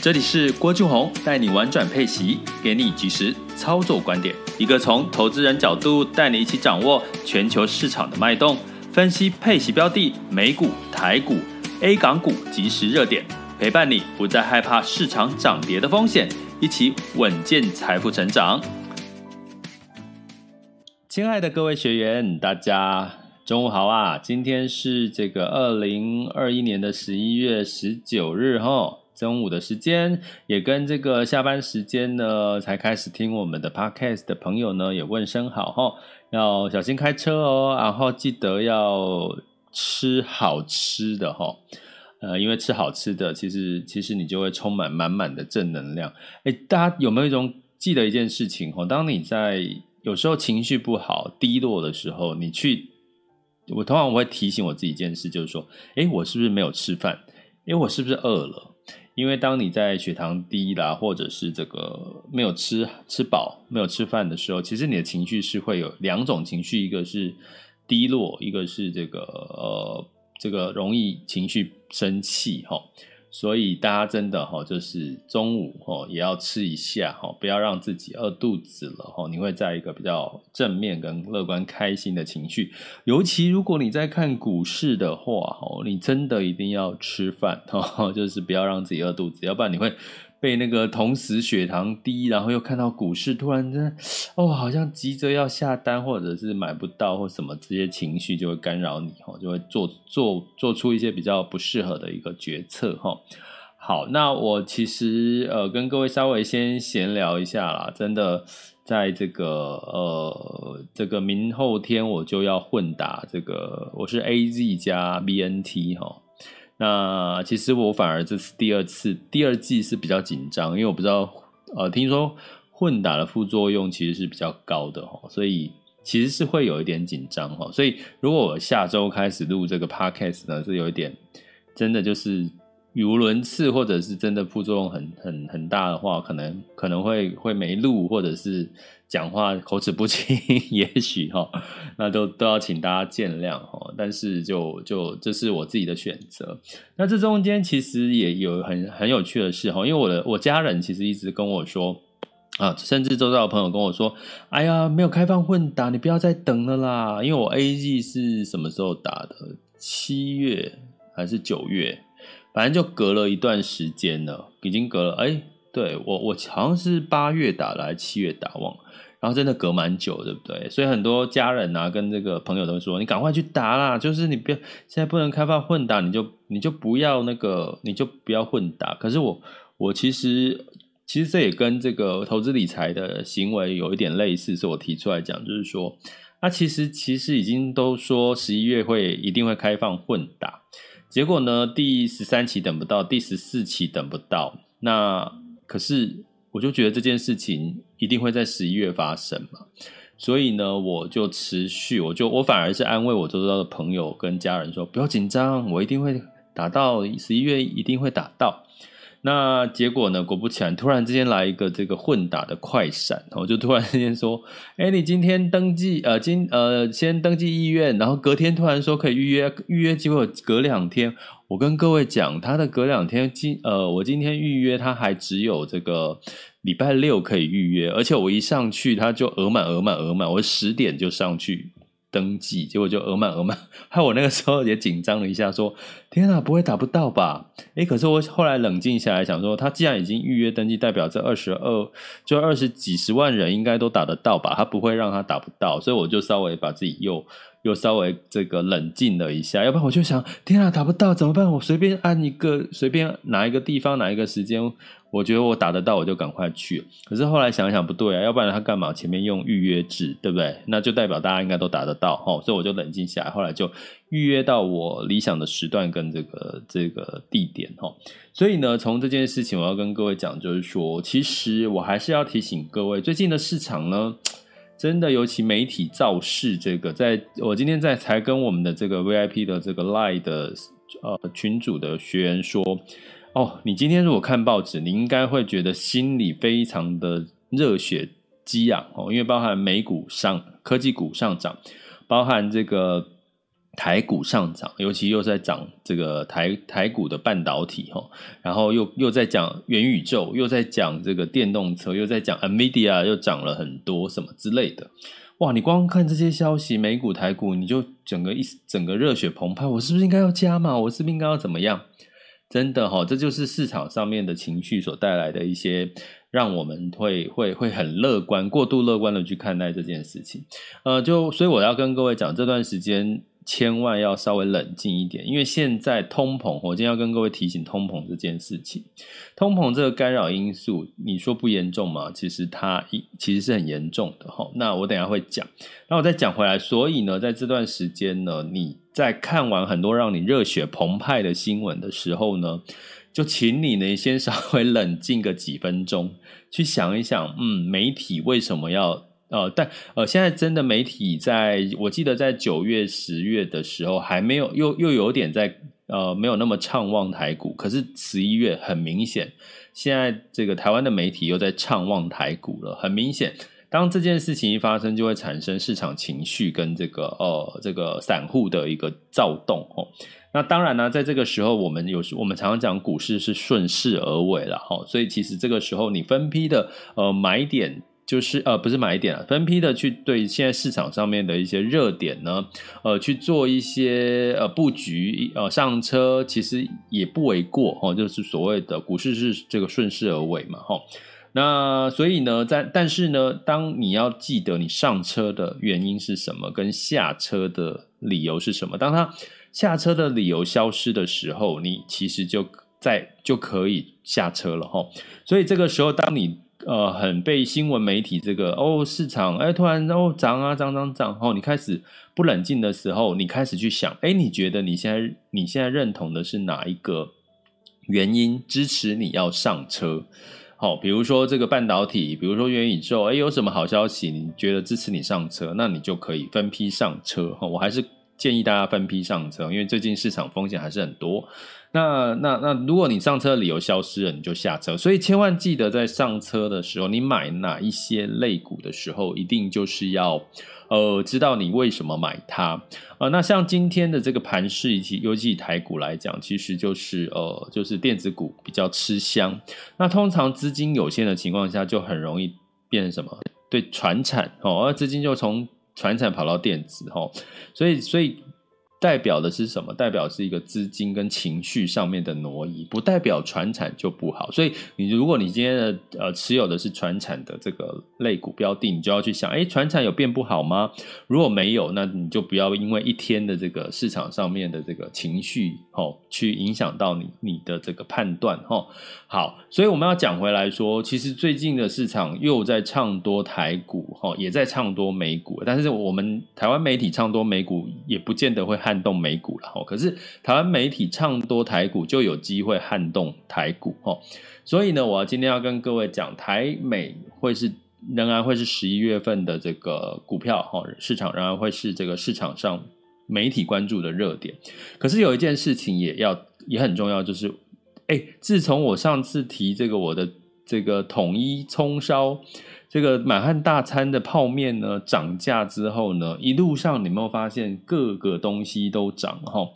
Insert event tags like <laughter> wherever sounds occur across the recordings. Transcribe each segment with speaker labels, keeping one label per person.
Speaker 1: 这里是郭俊宏带你玩转配息，给你及时操作观点，一个从投资人角度带你一起掌握全球市场的脉动，分析配息标的、美股、台股、A 港股即时热点，陪伴你不再害怕市场涨跌的风险，一起稳健财富成长。亲爱的各位学员，大家中午好啊！今天是这个二零二一年的十一月十九日哈。中午的时间，也跟这个下班时间呢，才开始听我们的 podcast 的朋友呢，也问声好哈，要小心开车哦，然后记得要吃好吃的哈，呃，因为吃好吃的，其实其实你就会充满满满的正能量。哎，大家有没有一种记得一件事情哈？当你在有时候情绪不好、低落的时候，你去，我通常我会提醒我自己一件事，就是说，哎，我是不是没有吃饭？哎，我是不是饿了？因为当你在血糖低啦，或者是这个没有吃吃饱、没有吃饭的时候，其实你的情绪是会有两种情绪，一个是低落，一个是这个呃这个容易情绪生气哈。所以大家真的哈，就是中午哈也要吃一下哈，不要让自己饿肚子了哈。你会在一个比较正面跟乐观开心的情绪，尤其如果你在看股市的话哈，你真的一定要吃饭哈，<laughs> 就是不要让自己饿肚子，要不然你会。被那个同时血糖低，然后又看到股市突然间，哦，好像急着要下单，或者是买不到或什么，这些情绪就会干扰你，就会做做做出一些比较不适合的一个决策，哈。好，那我其实呃跟各位稍微先闲聊一下啦，真的在这个呃这个明后天我就要混打这个，我是 AZ 加 BNT 哈。那其实我反而这次第二次第二季是比较紧张，因为我不知道，呃，听说混打的副作用其实是比较高的哈，所以其实是会有一点紧张哈。所以如果我下周开始录这个 podcast 呢，是有一点真的就是语无伦次，或者是真的副作用很很很大的话，可能可能会会没录，或者是。讲话口齿不清，<laughs> 也许哈，那都都要请大家见谅哈。但是就就这是我自己的选择。那这中间其实也有很很有趣的事哈，因为我的我家人其实一直跟我说啊，甚至周遭的朋友跟我说，哎呀，没有开放混打，你不要再等了啦。因为我 A G 是什么时候打的？七月还是九月？反正就隔了一段时间了，已经隔了哎。对我，我好像是八月打来，七月打忘，然后真的隔蛮久，对不对？所以很多家人啊，跟这个朋友都说，你赶快去打啦！就是你不要现在不能开放混打，你就你就不要那个，你就不要混打。可是我我其实其实这也跟这个投资理财的行为有一点类似，是我提出来讲，就是说，那其实其实已经都说十一月会一定会开放混打，结果呢，第十三期等不到，第十四期等不到，那。可是，我就觉得这件事情一定会在十一月发生嘛，所以呢，我就持续，我就我反而是安慰我周遭的朋友跟家人说，不要紧张，我一定会打到十一月，一定会打到。那结果呢？果不其然，突然之间来一个这个混打的快闪，我就突然之间说：“哎，你今天登记，呃，今呃先登记意愿，然后隔天突然说可以预约，预约结果隔两天。我跟各位讲，他的隔两天今呃，我今天预约，他还只有这个礼拜六可以预约，而且我一上去他就额满额满额满，我十点就上去。”登记，结果就额满额满，<laughs> 害我那个时候也紧张了一下，说：“天哪，不会打不到吧？”诶，可是我后来冷静下来，想说，他既然已经预约登记，代表这二十二就二十几十万人应该都打得到吧？他不会让他打不到，所以我就稍微把自己又又稍微这个冷静了一下，要不然我就想：天哪，打不到怎么办？我随便按一个，随便哪一个地方，哪一个时间。我觉得我打得到，我就赶快去。可是后来想想不对啊，要不然他干嘛前面用预约制，对不对？那就代表大家应该都打得到，齁。所以我就冷静下来，后来就预约到我理想的时段跟这个这个地点哈。所以呢，从这件事情我要跟各位讲，就是说，其实我还是要提醒各位，最近的市场呢，真的尤其媒体造势这个，在我今天在才跟我们的这个 VIP 的这个 Line 的呃群组的学员说，哦，你今天如果看报纸，你应该会觉得心里非常的热血激昂哦，因为包含美股上科技股上涨，包含这个。台股上涨，尤其又在涨这个台台股的半导体哈，然后又又在讲元宇宙，又在讲这个电动车，又在讲 NVIDIA 又涨了很多什么之类的，哇！你光看这些消息，美股台股，你就整个一整个热血澎湃，我是不是应该要加码？我是不是应该要怎么样？真的哈，这就是市场上面的情绪所带来的一些，让我们会会会很乐观，过度乐观的去看待这件事情。呃，就所以我要跟各位讲这段时间。千万要稍微冷静一点，因为现在通膨，我今天要跟各位提醒通膨这件事情。通膨这个干扰因素，你说不严重吗？其实它一其实是很严重的哈。那我等下会讲，那我再讲回来。所以呢，在这段时间呢，你在看完很多让你热血澎湃的新闻的时候呢，就请你呢先稍微冷静个几分钟，去想一想，嗯，媒体为什么要？呃，但呃，现在真的媒体在，我记得在九月、十月的时候还没有，又又有点在呃，没有那么畅旺台股。可是十一月很明显，现在这个台湾的媒体又在畅旺台股了。很明显，当这件事情一发生，就会产生市场情绪跟这个呃这个散户的一个躁动哦。那当然呢，在这个时候，我们有时我们常常讲股市是顺势而为了哈，所以其实这个时候你分批的呃买点。就是呃，不是买点啊，分批的去对现在市场上面的一些热点呢，呃，去做一些呃布局，呃，上车其实也不为过哦，就是所谓的股市是这个顺势而为嘛，哈。那所以呢，在但是呢，当你要记得你上车的原因是什么，跟下车的理由是什么，当他下车的理由消失的时候，你其实就在就可以下车了哈。所以这个时候，当你呃，很被新闻媒体这个哦，市场哎，突然哦涨啊涨涨涨哦，你开始不冷静的时候，你开始去想，哎，你觉得你现在你现在认同的是哪一个原因支持你要上车？好，比如说这个半导体，比如说元宇宙，哎，有什么好消息？你觉得支持你上车，那你就可以分批上车。哈，我还是建议大家分批上车，因为最近市场风险还是很多。那那那，如果你上车的理由消失了，你就下车。所以千万记得，在上车的时候，你买哪一些类股的时候，一定就是要呃知道你为什么买它、呃。那像今天的这个盘势，以及尤其以台股来讲，其实就是呃就是电子股比较吃香。那通常资金有限的情况下，就很容易变成什么？对，传产哦，而资金就从传产跑到电子哦，所以所以。代表的是什么？代表是一个资金跟情绪上面的挪移，不代表传产就不好。所以你如果你今天的呃持有的是传产的这个类股标的，你就要去想，哎，传产有变不好吗？如果没有，那你就不要因为一天的这个市场上面的这个情绪哦，去影响到你你的这个判断哦。好，所以我们要讲回来说，其实最近的市场又在唱多台股哈，也在唱多美股，但是我们台湾媒体唱多美股，也不见得会。撼动美股了，可是台湾媒体唱多台股，就有机会撼动台股，所以呢，我今天要跟各位讲，台美会是仍然会是十一月份的这个股票，市场仍然会是这个市场上媒体关注的热点。可是有一件事情也要也很重要，就是，哎，自从我上次提这个我的这个统一葱烧。这个满汉大餐的泡面呢涨价之后呢，一路上你有没有发现各个东西都涨哈？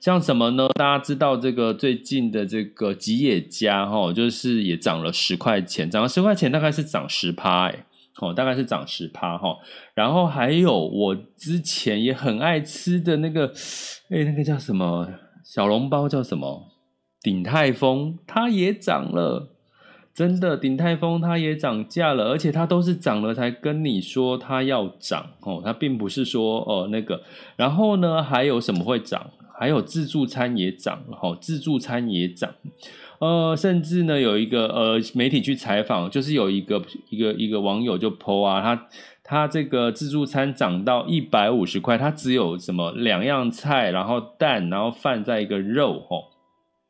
Speaker 1: 像什么呢？大家知道这个最近的这个吉野家哈，就是也涨了十块钱，涨了十块钱大概是涨十趴哎，哦，大概是涨十趴哈。然后还有我之前也很爱吃的那个，哎，那个叫什么小笼包叫什么？鼎泰丰，它也涨了。真的，鼎泰丰它也涨价了，而且它都是涨了才跟你说它要涨哦，它并不是说哦那个。然后呢，还有什么会涨？还有自助餐也涨了哈，自助餐也涨。呃，甚至呢，有一个呃媒体去采访，就是有一个一个一个网友就 po 啊，他它这个自助餐涨到一百五十块，它只有什么两样菜，然后蛋，然后饭再一个肉，吼，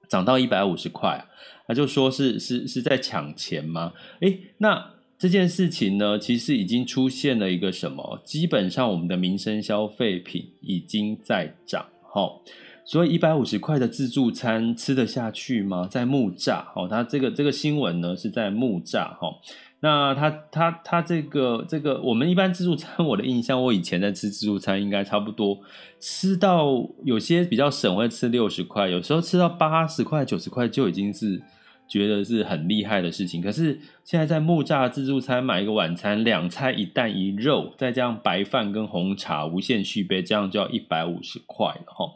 Speaker 1: 涨到一百五十块，他就说是是是在抢钱吗？诶，那这件事情呢，其实已经出现了一个什么？基本上我们的民生消费品已经在涨，哈，所以一百五十块的自助餐吃得下去吗？在木栅，哦，它这个这个新闻呢是在木栅，哈。那他他他这个这个，我们一般自助餐，我的印象，我以前在吃自助餐，应该差不多吃到有些比较省，会吃六十块，有时候吃到八十块、九十块就已经是觉得是很厉害的事情。可是现在在木栅自助餐买一个晚餐，两菜一蛋一肉，再加上白饭跟红茶无限续杯，这样就要一百五十块了哈。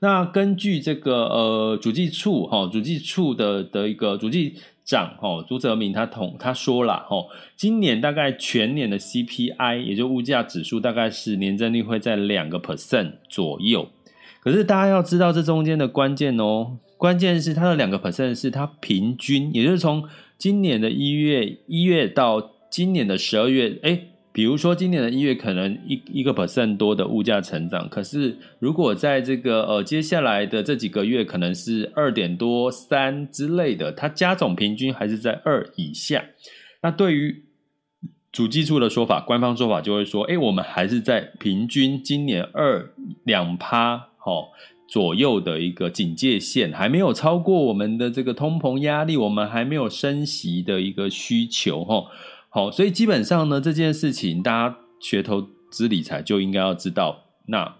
Speaker 1: 那根据这个呃主计处哈，主计处的的一个主计。涨哦，朱泽明他同他说了哦，今年大概全年的 CPI，也就物价指数，大概是年增率会在两个 percent 左右。可是大家要知道这中间的关键哦，关键是它的两个 percent 是它平均，也就是从今年的一月一月到今年的十二月，哎。比如说，今年的一月可能一一个 percent 多的物价成长，可是如果在这个呃接下来的这几个月可能是二点多三之类的，它加总平均还是在二以下。那对于主计处的说法，官方说法就会说，哎，我们还是在平均今年二两趴哦左右的一个警戒线，还没有超过我们的这个通膨压力，我们还没有升息的一个需求哈。好，所以基本上呢，这件事情大家学投资理财就应该要知道。那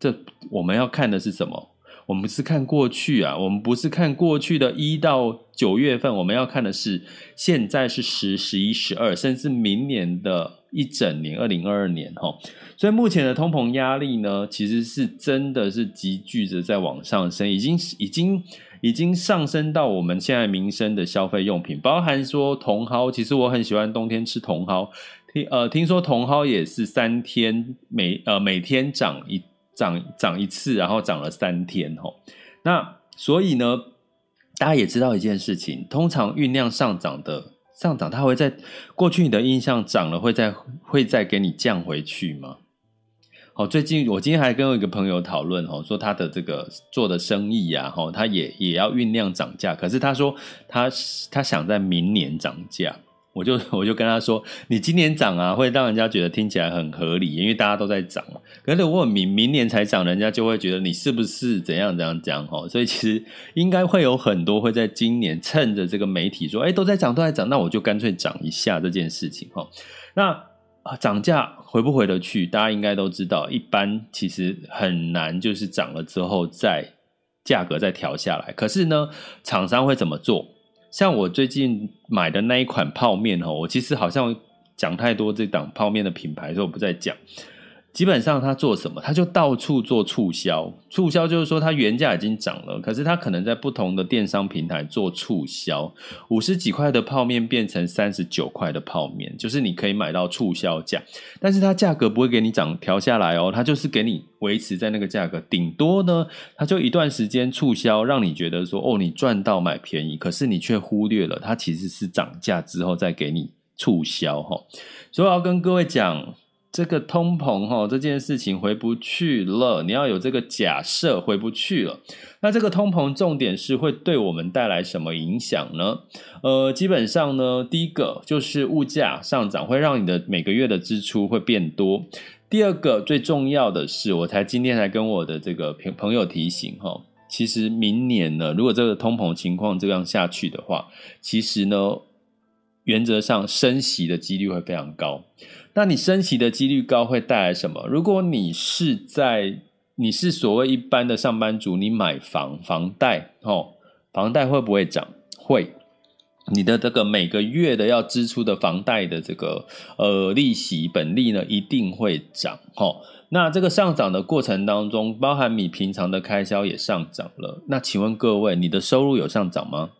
Speaker 1: 这我们要看的是什么？我们是看过去啊，我们不是看过去的一到九月份，我们要看的是现在是十、十一、十二，甚至明年的一整年，二零二二年哈。所以目前的通膨压力呢，其实是真的是急剧的在往上升，已经已经。已经上升到我们现在民生的消费用品，包含说茼蒿，其实我很喜欢冬天吃茼蒿。听呃，听说茼蒿也是三天每呃每天涨一涨涨一次，然后涨了三天吼。那所以呢，大家也知道一件事情，通常酝酿上涨的上涨，它会在过去你的印象涨了，会再会再给你降回去吗？哦，最近我今天还跟我一个朋友讨论，哦，说他的这个做的生意呀，哈，他也也要酝酿涨价，可是他说他他想在明年涨价，我就我就跟他说，你今年涨啊，会让人家觉得听起来很合理，因为大家都在涨。可是如果明明年才涨，人家就会觉得你是不是怎样怎样讲，哈，所以其实应该会有很多会在今年趁着这个媒体说，哎，都在涨都在涨，那我就干脆涨一下这件事情，哈，那。啊，涨价回不回得去？大家应该都知道，一般其实很难，就是涨了之后再价格再调下来。可是呢，厂商会怎么做？像我最近买的那一款泡面哦，我其实好像讲太多这档泡面的品牌，所以我不再讲。基本上他做什么，他就到处做促销。促销就是说，他原价已经涨了，可是他可能在不同的电商平台做促销，五十几块的泡面变成三十九块的泡面，就是你可以买到促销价。但是它价格不会给你涨调下来哦，它就是给你维持在那个价格。顶多呢，它就一段时间促销，让你觉得说哦，你赚到买便宜，可是你却忽略了它其实是涨价之后再给你促销哈。所以我要跟各位讲。这个通膨哈，这件事情回不去了。你要有这个假设回不去了。那这个通膨重点是会对我们带来什么影响呢？呃，基本上呢，第一个就是物价上涨会让你的每个月的支出会变多。第二个最重要的是，我才今天才跟我的这个朋朋友提醒哈，其实明年呢，如果这个通膨情况这样下去的话，其实呢，原则上升息的几率会非常高。那你升息的几率高会带来什么？如果你是在你是所谓一般的上班族，你买房房贷哦，房贷会不会涨？会，你的这个每个月的要支出的房贷的这个呃利息本利呢，一定会涨哦。那这个上涨的过程当中，包含你平常的开销也上涨了。那请问各位，你的收入有上涨吗？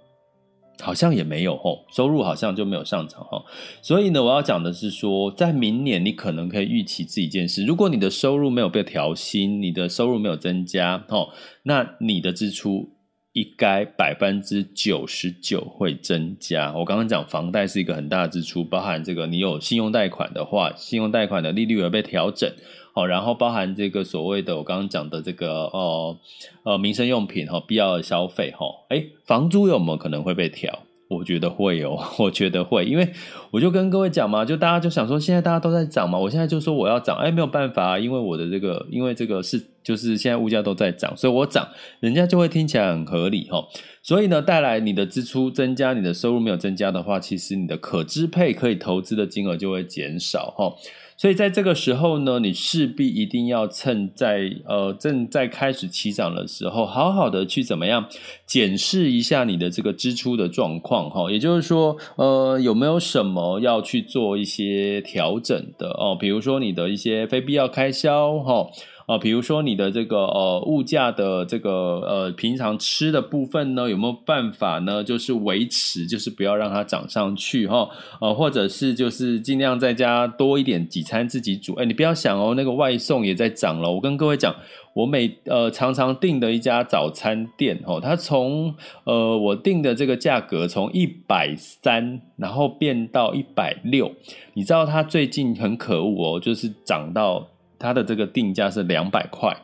Speaker 1: 好像也没有哦，收入好像就没有上涨哦，所以呢，我要讲的是说，在明年你可能可以预期这一件事，如果你的收入没有被调薪，你的收入没有增加哦，那你的支出应该百分之九十九会增加。我刚刚讲房贷是一个很大的支出，包含这个你有信用贷款的话，信用贷款的利率有被调整，哦，然后包含这个所谓的我刚刚讲的这个哦呃民生用品哈必要的消费哈，哎，房租有没有可能会被调？我觉得会哦，<laughs> 我觉得会，因为我就跟各位讲嘛，就大家就想说，现在大家都在涨嘛，我现在就说我要涨，哎，没有办法，因为我的这个，因为这个是就是现在物价都在涨，所以我涨，人家就会听起来很合理哈。所以呢，带来你的支出增加，你的收入没有增加的话，其实你的可支配可以投资的金额就会减少哈。所以在这个时候呢，你势必一定要趁在呃正在开始起涨的时候，好好的去怎么样检视一下你的这个支出的状况哈。也就是说，呃，有没有什么要去做一些调整的哦？比如说你的一些非必要开销哈。啊，比如说你的这个呃物价的这个呃平常吃的部分呢，有没有办法呢？就是维持，就是不要让它涨上去哈。呃，或者是就是尽量在家多一点几餐自己煮。哎，你不要想哦，那个外送也在涨了。我跟各位讲，我每呃常常订的一家早餐店哦，它从呃我订的这个价格从一百三，然后变到一百六。你知道它最近很可恶哦，就是涨到。它的这个定价是两百块，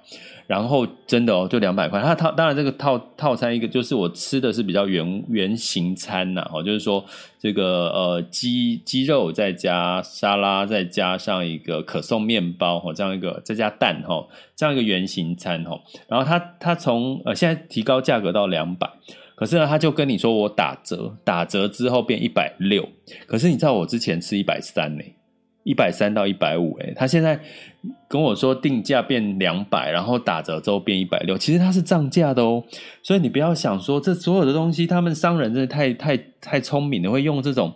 Speaker 1: 然后真的哦，就两百块。它套当然这个套套餐一个就是我吃的是比较原原型餐呐，哦，就是说这个呃鸡鸡肉再加沙拉，再加上一个可颂面包哦，这样一个再加蛋哈，这样一个原型餐哈。然后它它从呃现在提高价格到两百，可是呢他就跟你说我打折，打折之后变一百六，可是你知道我之前吃一百三呢。一百三到一百五，哎，他现在跟我说定价变两百，然后打折之后变一百六，其实它是涨价的哦。所以你不要想说这所有的东西，他们商人真的太太太聪明了，会用这种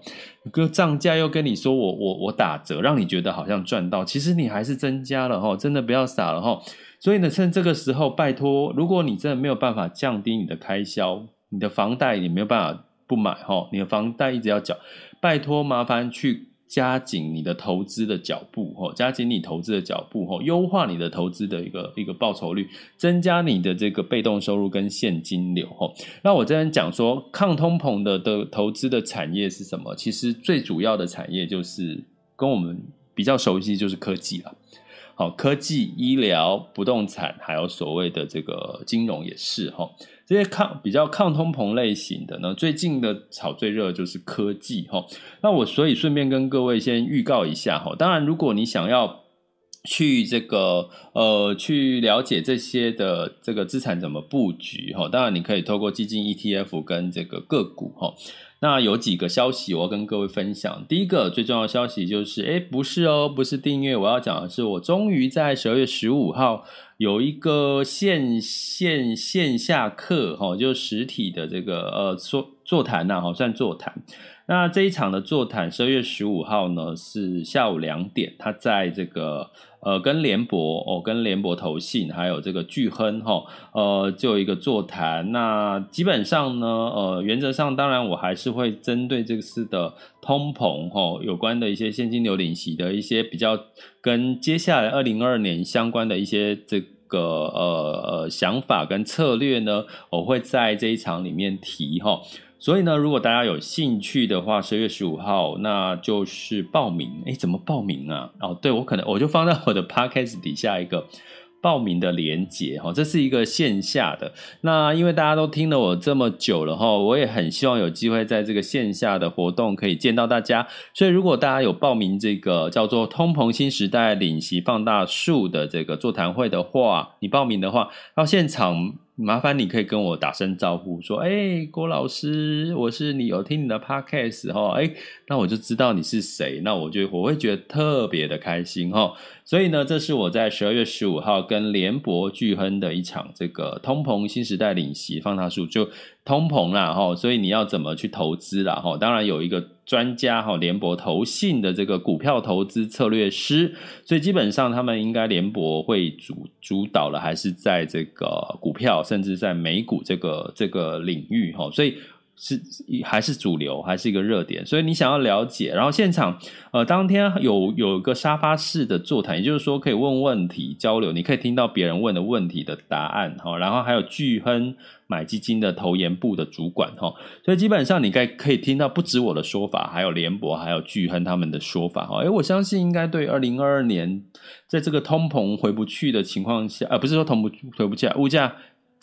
Speaker 1: 个涨价又跟你说我我我打折，让你觉得好像赚到，其实你还是增加了哈，真的不要傻了哈。所以呢，趁这个时候，拜托，如果你真的没有办法降低你的开销，你的房贷你没有办法不买哈，你的房贷一直要缴，拜托麻烦去。加紧你的投资的脚步，吼，加紧你投资的脚步，吼，优化你的投资的一个一个报酬率，增加你的这个被动收入跟现金流，吼。那我这边讲说，抗通膨的的投资的产业是什么？其实最主要的产业就是跟我们比较熟悉，就是科技了。好，科技、医疗、不动产，还有所谓的这个金融也是，吼。这些抗比较抗通膨类型的呢，最近的炒最热的就是科技哈。那我所以顺便跟各位先预告一下哈。当然，如果你想要去这个呃去了解这些的这个资产怎么布局哈，当然你可以透过基金 ETF 跟这个个股哈。那有几个消息我要跟各位分享。第一个最重要的消息就是，哎，不是哦，不是订阅，我要讲的是，我终于在十二月十五号。有一个线线线下课哈，就实体的这个呃座座谈呐，哈，算座谈。那这一场的座谈，十二月十五号呢是下午两点，他在这个呃跟联博哦，跟联博投信还有这个巨亨哈，呃就有一个座谈。那基本上呢，呃原则上当然我还是会针对这次的通膨哈有关的一些现金流领息的一些比较。跟接下来二零二二年相关的一些这个呃呃想法跟策略呢，我会在这一场里面提哈。所以呢，如果大家有兴趣的话，十月十五号那就是报名。诶，怎么报名啊？哦，对，我可能我就放在我的 podcast 底下一个。报名的连接哈，这是一个线下的。那因为大家都听了我这么久了哈，我也很希望有机会在这个线下的活动可以见到大家。所以如果大家有报名这个叫做“通膨新时代领息放大术”的这个座谈会的话，你报名的话到现场。麻烦你可以跟我打声招呼，说：“哎，郭老师，我是你有听你的 podcast 哈，哎，那我就知道你是谁，那我就我会觉得特别的开心哈。所以呢，这是我在十二月十五号跟联博巨亨的一场这个通膨新时代领席放大术，就通膨啦哈，所以你要怎么去投资啦哈？当然有一个。”专家哈，联博投信的这个股票投资策略师，所以基本上他们应该联博会主主导了，还是在这个股票，甚至在美股这个这个领域哈，所以是还是主流，还是一个热点，所以你想要了解，然后现场呃当天有有一个沙发式的座谈，也就是说可以问问题交流，你可以听到别人问的问题的答案哈，然后还有巨亨买基金的投研部的主管哈，所以基本上你该可以听到不止我的说法，还有联博还有巨亨他们的说法哈，诶我相信应该对二零二二年在这个通膨回不去的情况下，呃不是说通不回不去，物价。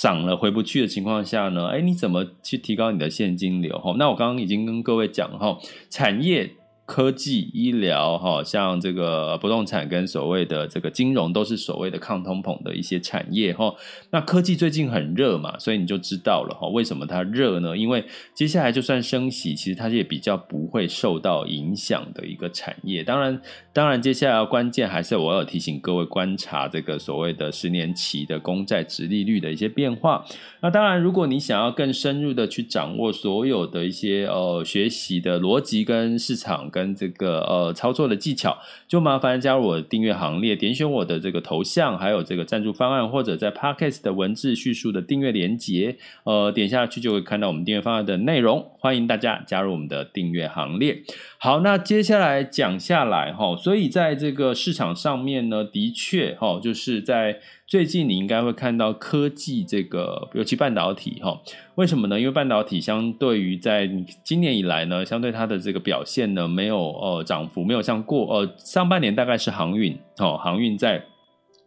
Speaker 1: 涨了回不去的情况下呢，哎，你怎么去提高你的现金流？哈，那我刚刚已经跟各位讲哈，产业。科技、医疗，哈，像这个不动产跟所谓的这个金融，都是所谓的抗通膨的一些产业，哈。那科技最近很热嘛，所以你就知道了，哈，为什么它热呢？因为接下来就算升息，其实它也比较不会受到影响的一个产业。当然，当然，接下来要关键还是我要提醒各位观察这个所谓的十年期的公债殖利率的一些变化。那当然，如果你想要更深入的去掌握所有的一些呃学习的逻辑跟市场。跟这个呃操作的技巧，就麻烦加入我的订阅行列，点选我的这个头像，还有这个赞助方案，或者在 Podcast 的文字叙述的订阅连接，呃，点下去就会看到我们订阅方案的内容。欢迎大家加入我们的订阅行列。好，那接下来讲下来哈，所以在这个市场上面呢，的确哈，就是在。最近你应该会看到科技这个，尤其半导体哈，为什么呢？因为半导体相对于在今年以来呢，相对它的这个表现呢，没有呃涨幅，没有像过呃上半年大概是航运哦，航运在。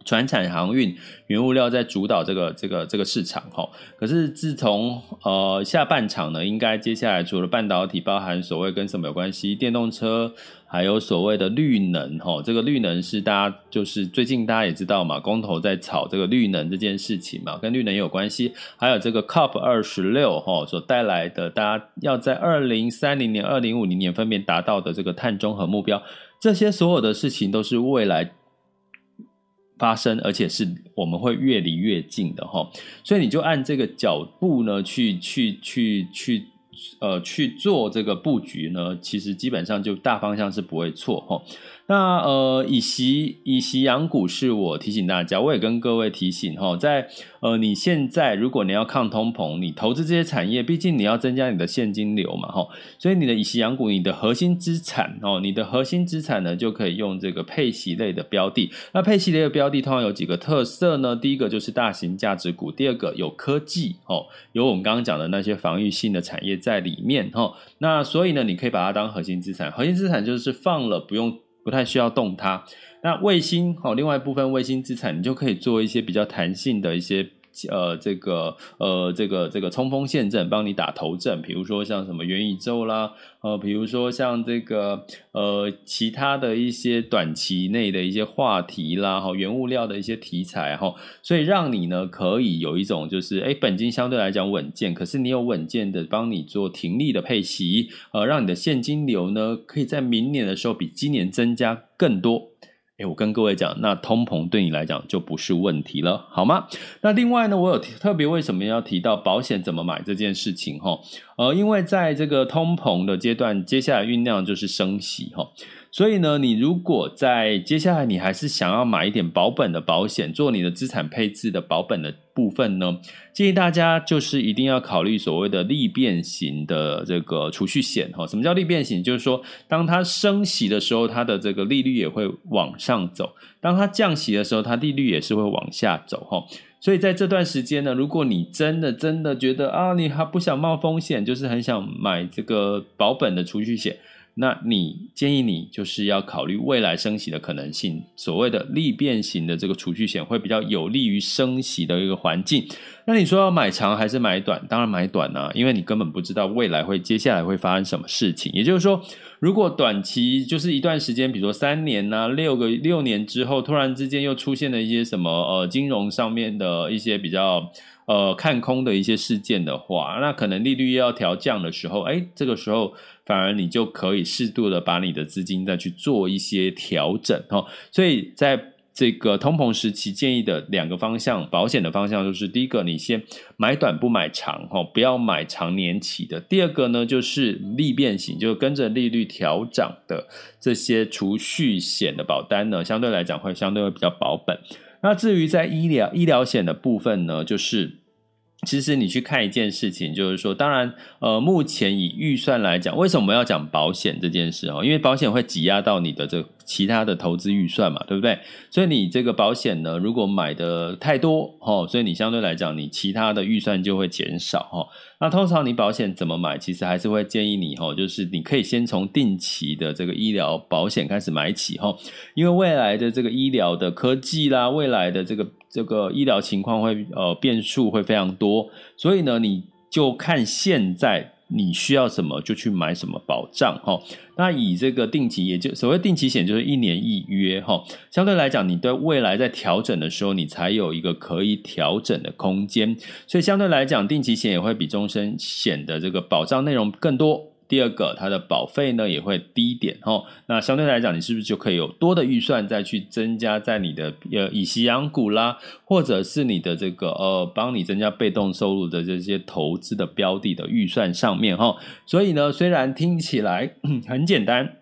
Speaker 1: 传产航运原物料在主导这个这个这个市场哈，可是自从呃下半场呢，应该接下来除了半导体，包含所谓跟什么有关系，电动车，还有所谓的绿能哈，这个绿能是大家就是最近大家也知道嘛，公投在炒这个绿能这件事情嘛，跟绿能也有关系，还有这个 COP 二十六哈所带来的，大家要在二零三零年、二零五零年分别达到的这个碳中和目标，这些所有的事情都是未来。发生，而且是我们会越离越近的哈，所以你就按这个脚步呢，去去去去，呃，去做这个布局呢，其实基本上就大方向是不会错哈。那呃，以息以息养股是我提醒大家，我也跟各位提醒哈，在呃，你现在如果你要抗通膨，你投资这些产业，毕竟你要增加你的现金流嘛哈，所以你的以息养股，你的核心资产哦，你的核心资产呢，就可以用这个配息类的标的。那配息类的标的通常有几个特色呢？第一个就是大型价值股，第二个有科技哦，有我们刚刚讲的那些防御性的产业在里面哈。那所以呢，你可以把它当核心资产，核心资产就是放了不用。不太需要动它。那卫星哦，另外一部分卫星资产，你就可以做一些比较弹性的一些呃，这个呃，这个这个冲锋陷阵，帮你打头阵。比如说像什么元宇宙啦，呃，比如说像这个呃，其他的一些短期内的一些话题啦，哈，原物料的一些题材哈，所以让你呢可以有一种就是，哎，本金相对来讲稳健，可是你有稳健的帮你做停利的配息，呃，让你的现金流呢可以在明年的时候比今年增加更多。哎，我跟各位讲，那通膨对你来讲就不是问题了，好吗？那另外呢，我有特别为什么要提到保险怎么买这件事情？哈，呃，因为在这个通膨的阶段，接下来酝酿就是升息，哈。所以呢，你如果在接下来你还是想要买一点保本的保险，做你的资产配置的保本的部分呢，建议大家就是一定要考虑所谓的利变型的这个储蓄险哈。什么叫利变型？就是说，当它升息的时候，它的这个利率也会往上走；当它降息的时候，它利率也是会往下走哈。所以在这段时间呢，如果你真的真的觉得啊，你还不想冒风险，就是很想买这个保本的储蓄险。那你建议你就是要考虑未来升息的可能性，所谓的利变型的这个储蓄险会比较有利于升息的一个环境。那你说要买长还是买短？当然买短啊，因为你根本不知道未来会接下来会发生什么事情。也就是说，如果短期就是一段时间，比如说三年啊、六个六年之后，突然之间又出现了一些什么呃金融上面的一些比较。呃，看空的一些事件的话，那可能利率要调降的时候，哎，这个时候反而你就可以适度的把你的资金再去做一些调整哦。所以在这个通膨时期，建议的两个方向，保险的方向就是：第一个，你先买短不买长，哈，不要买长年期的；第二个呢，就是利变型，就跟着利率调涨的这些储蓄险的保单呢，相对来讲会相对会比较保本。那至于在医疗医疗险的部分呢，就是其实你去看一件事情，就是说，当然，呃，目前以预算来讲，为什么我们要讲保险这件事哦？因为保险会挤压到你的这其他的投资预算嘛，对不对？所以你这个保险呢，如果买的太多哦，所以你相对来讲，你其他的预算就会减少哦。那通常你保险怎么买？其实还是会建议你哦，就是你可以先从定期的这个医疗保险开始买起哦，因为未来的这个医疗的科技啦，未来的这个。这个医疗情况会呃变数会非常多，所以呢，你就看现在你需要什么就去买什么保障哈。那以这个定期，也就所谓定期险，就是一年一约哈。相对来讲，你对未来在调整的时候，你才有一个可以调整的空间。所以相对来讲，定期险也会比终身险的这个保障内容更多。第二个，它的保费呢也会低一点哦。那相对来讲，你是不是就可以有多的预算再去增加在你的呃以息养股啦，或者是你的这个呃帮你增加被动收入的这些投资的标的的预算上面哈？所以呢，虽然听起来 <clears throat> 很简单。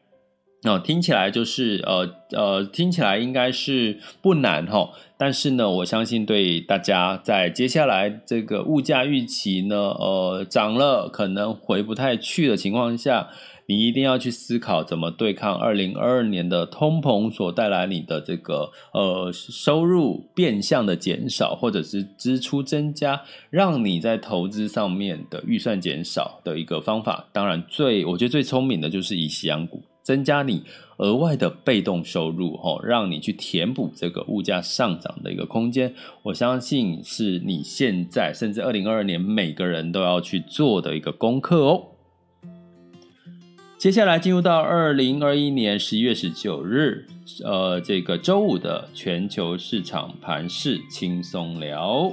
Speaker 1: 哦，听起来就是呃呃，听起来应该是不难哈，但是呢，我相信对大家在接下来这个物价预期呢，呃，涨了可能回不太去的情况下，你一定要去思考怎么对抗二零二二年的通膨所带来你的这个呃收入变相的减少，或者是支出增加，让你在投资上面的预算减少的一个方法。当然最，最我觉得最聪明的就是以息养股。增加你额外的被动收入，吼，让你去填补这个物价上涨的一个空间。我相信是你现在甚至二零二二年每个人都要去做的一个功课哦。接下来进入到二零二一年十一月十九日，呃，这个周五的全球市场盘势轻松聊。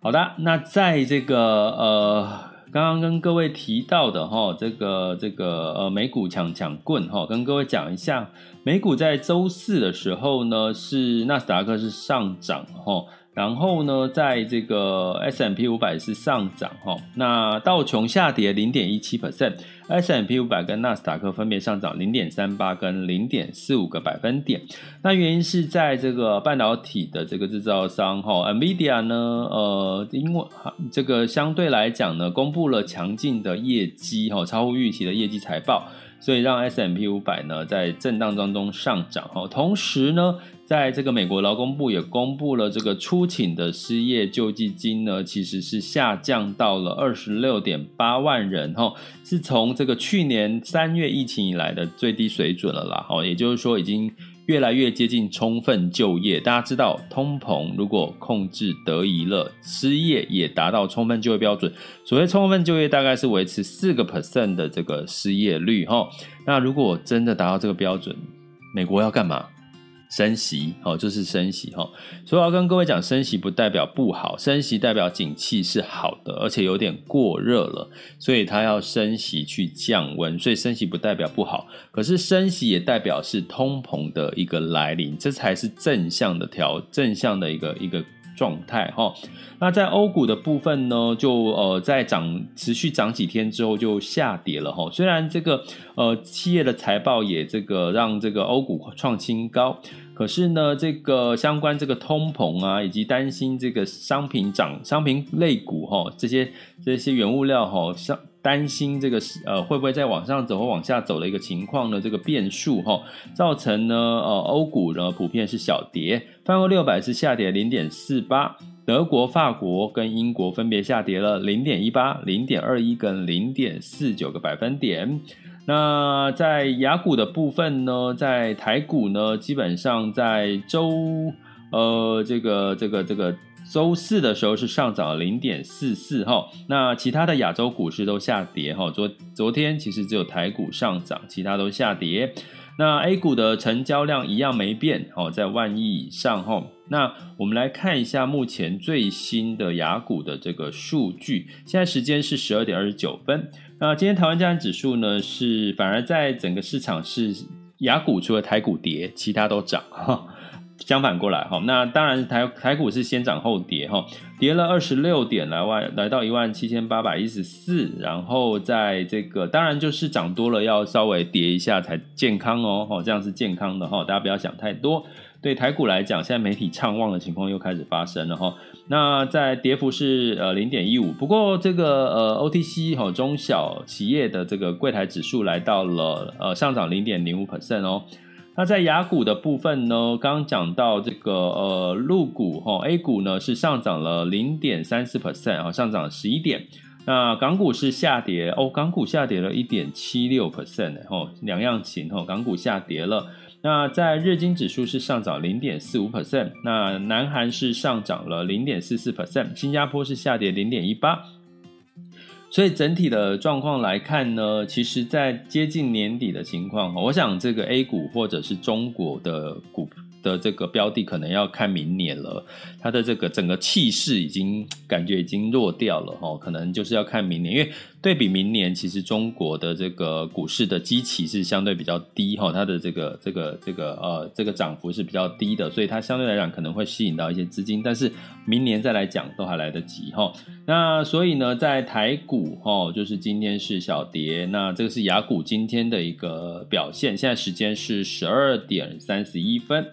Speaker 1: 好的，那在这个呃。刚刚跟各位提到的哈，这个这个呃美股抢抢棍哈，跟各位讲一下，美股在周四的时候呢，是纳斯达克是上涨哈。然后呢，在这个 S M P 五百是上涨哈，那道琼下跌零点一七 percent，S M P 五百跟纳斯达克分别上涨零点三八跟零点四五个百分点。那原因是在这个半导体的这个制造商哈，NVIDIA 呢，呃，因为这个相对来讲呢，公布了强劲的业绩哈，超乎预期的业绩财报，所以让 S M P 五百呢在震荡当中上涨哈，同时呢。在这个美国劳工部也公布了这个初请的失业救济金呢，其实是下降到了二十六点八万人哈，是从这个去年三月疫情以来的最低水准了啦，哈，也就是说已经越来越接近充分就业。大家知道，通膨如果控制得宜了，失业也达到充分就业标准。所谓充分就业，大概是维持四个 percent 的这个失业率哈。那如果真的达到这个标准，美国要干嘛？升息，哦，就是升息，哈。所以我要跟各位讲，升息不代表不好，升息代表景气是好的，而且有点过热了，所以它要升息去降温。所以升息不代表不好，可是升息也代表是通膨的一个来临，这才是正向的调，正向的一个一个状态，哈。那在欧股的部分呢，就呃在涨持续涨几天之后就下跌了，哈。虽然这个呃企业的财报也这个让这个欧股创新高。可是呢，这个相关这个通膨啊，以及担心这个商品涨、商品类股哈，这些这些原物料哈，相担心这个呃会不会再往上走或往下走的一个情况呢？这个变数哈，造成呢呃欧股呢普遍是小跌，泛欧六百是下跌零点四八，德国、法国跟英国分别下跌了零点一八、零点二一跟零点四九个百分点。那在雅股的部分呢，在台股呢，基本上在周呃这个这个这个周四的时候是上涨了零点四四哈，那其他的亚洲股市都下跌哈，昨昨天其实只有台股上涨，其他都下跌。那 A 股的成交量一样没变哦，在万亿以上哈。那我们来看一下目前最新的雅股的这个数据，现在时间是十二点二十九分。那今天台湾加权指数呢，是反而在整个市场是雅股除了台股跌，其他都涨哈。相反过来哈，那当然台台股是先涨后跌哈，跌了二十六点来万来到一万七千八百一十四，然后在这个当然就是涨多了要稍微跌一下才健康哦，这样是健康的哈，大家不要想太多。对台股来讲，现在媒体畅旺的情况又开始发生了哈。那在跌幅是呃零点一五，不过这个呃 OTC 哈中小企业的这个柜台指数来到了呃上涨零点零五 percent 哦。那在雅股的部分呢，刚刚讲到这个呃陆股哈 A 股呢是上涨了零点三四 percent 啊，上涨十一点。那港股是下跌哦，港股下跌了一点七六 percent 哦，两样情哦，港股下跌了。那在日经指数是上涨零点四五 percent，那南韩是上涨了零点四四 percent，新加坡是下跌零点一八。所以整体的状况来看呢，其实，在接近年底的情况，我想这个 A 股或者是中国的股的这个标的可能要看明年了，它的这个整个气势已经感觉已经弱掉了哈，可能就是要看明年，因为对比明年，其实中国的这个股市的基期是相对比较低哈，它的这个这个这个呃这个涨幅是比较低的，所以它相对来讲可能会吸引到一些资金，但是明年再来讲都还来得及哈。那所以呢，在台股哈，就是今天是小跌，那这个是雅股今天的一个表现，现在时间是十二点三十一分。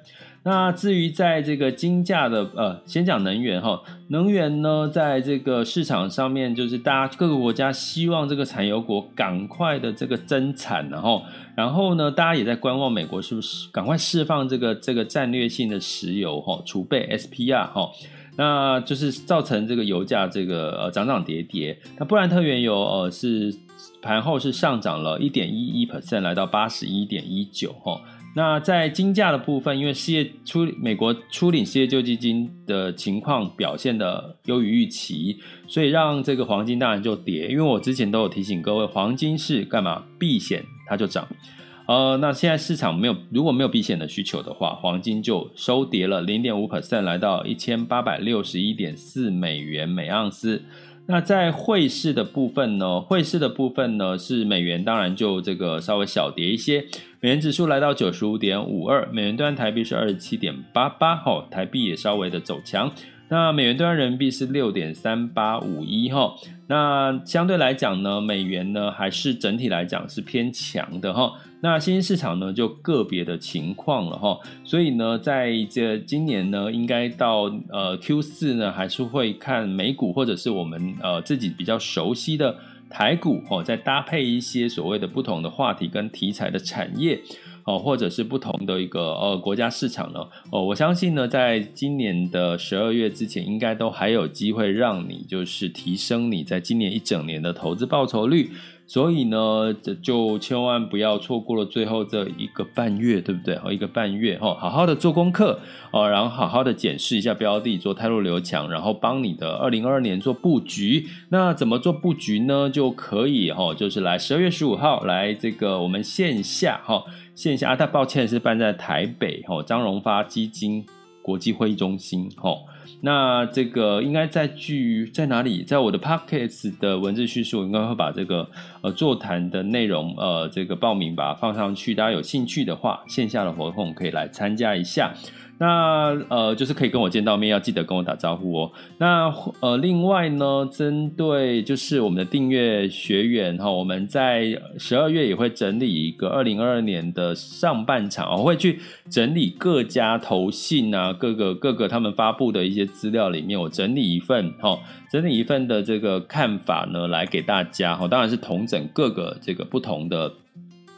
Speaker 1: 那至于在这个金价的呃，先讲能源哈，能源呢，在这个市场上面，就是大家各个国家希望这个产油国赶快的这个增产，然后，然后呢，大家也在观望美国是不是赶快释放这个这个战略性的石油哈储备 SPR 哈，那就是造成这个油价这个呃涨涨跌跌。那布兰特原油呃是盘后是上涨了一点一一 percent，来到八十一点一九哈。那在金价的部分，因为失业初美国初领失业救济金的情况表现得优于预期，所以让这个黄金当然就跌。因为我之前都有提醒各位，黄金是干嘛避险，它就涨。呃，那现在市场没有如果没有避险的需求的话，黄金就收跌了零点五 percent，来到一千八百六十一点四美元每盎司。那在汇市的部分呢？汇市的部分呢是美元，当然就这个稍微小跌一些。美元指数来到九十五点五二，美元兑台币是二十七点八八，哈，台币也稍微的走强。那美元兑人民币是六点三八五一，哈。那相对来讲呢，美元呢还是整体来讲是偏强的，哈。那新兴市场呢，就个别的情况了哈，所以呢，在这今年呢，应该到呃 Q 四呢，还是会看美股或者是我们呃自己比较熟悉的台股哦，再搭配一些所谓的不同的话题跟题材的产业哦，或者是不同的一个呃国家市场呢哦，我相信呢，在今年的十二月之前，应该都还有机会让你就是提升你在今年一整年的投资报酬率。所以呢，这就千万不要错过了最后这一个半月，对不对？哦，一个半月哈，好好的做功课哦，然后好好的检视一下标的，做泰弱留强，然后帮你的二零二二年做布局。那怎么做布局呢？就可以哈，就是来十二月十五号来这个我们线下哈，线下啊，但抱歉是办在台北哈，张荣发基金国际会议中心哈。那这个应该在剧在哪里？在我的 Podcast 的文字叙述，应该会把这个呃座谈的内容呃这个报名把它放上去，大家有兴趣的话，线下的活动可以来参加一下。那呃，就是可以跟我见到面，要记得跟我打招呼哦。那呃，另外呢，针对就是我们的订阅学员哈，我们在十二月也会整理一个二零二二年的上半场，我会去整理各家投信啊，各个各个他们发布的一些资料里面，我整理一份哈，整理一份的这个看法呢，来给大家哈。当然是统整各个这个不同的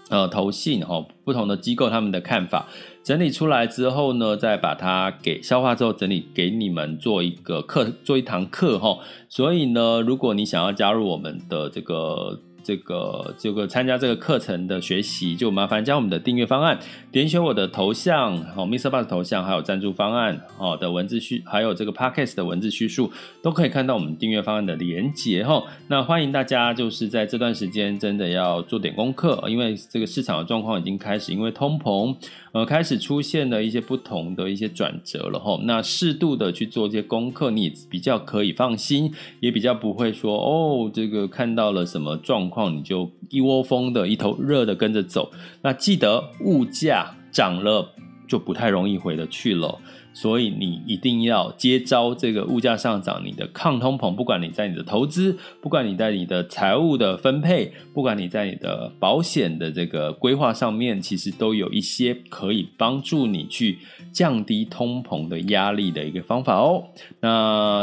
Speaker 1: 呃投信哈，不同的机构他们的看法。整理出来之后呢，再把它给消化之后，整理给你们做一个课，做一堂课哈。所以呢，如果你想要加入我们的这个。这个这个参加这个课程的学习，就麻烦加我们的订阅方案点选我的头像，好，MixerBox 头像，还有赞助方案，好的文字叙，还有这个 Podcast 的文字叙述，都可以看到我们订阅方案的连结哈。那欢迎大家就是在这段时间真的要做点功课，因为这个市场的状况已经开始，因为通膨。呃，开始出现了一些不同的一些转折了哈。那适度的去做一些功课，你比较可以放心，也比较不会说哦，这个看到了什么状况你就一窝蜂的一头热的跟着走。那记得物价涨了就不太容易回得去了。所以你一定要接招这个物价上涨，你的抗通膨，不管你在你的投资，不管你在你的财务的分配，不管你在你的保险的这个规划上面，其实都有一些可以帮助你去降低通膨的压力的一个方法哦。那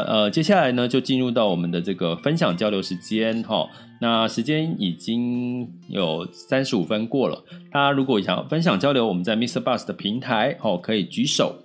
Speaker 1: 呃，接下来呢，就进入到我们的这个分享交流时间哈、哦。那时间已经有三十五分过了，大家如果想要分享交流，我们在 Mr. Bus 的平台哦，可以举手。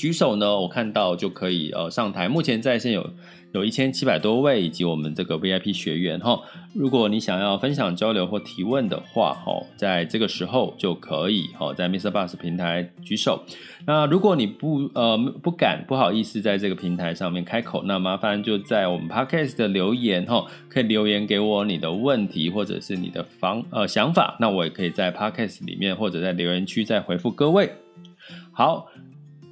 Speaker 1: 举手呢，我看到就可以呃上台。目前在线有有一千七百多位，以及我们这个 VIP 学员哈。如果你想要分享交流或提问的话，哈，在这个时候就可以哈，在 Mr. Bus 平台举手。那如果你不呃不敢不好意思在这个平台上面开口，那麻烦就在我们 Podcast 的留言哈，可以留言给我你的问题或者是你的方呃想法，那我也可以在 Podcast 里面或者在留言区再回复各位。好。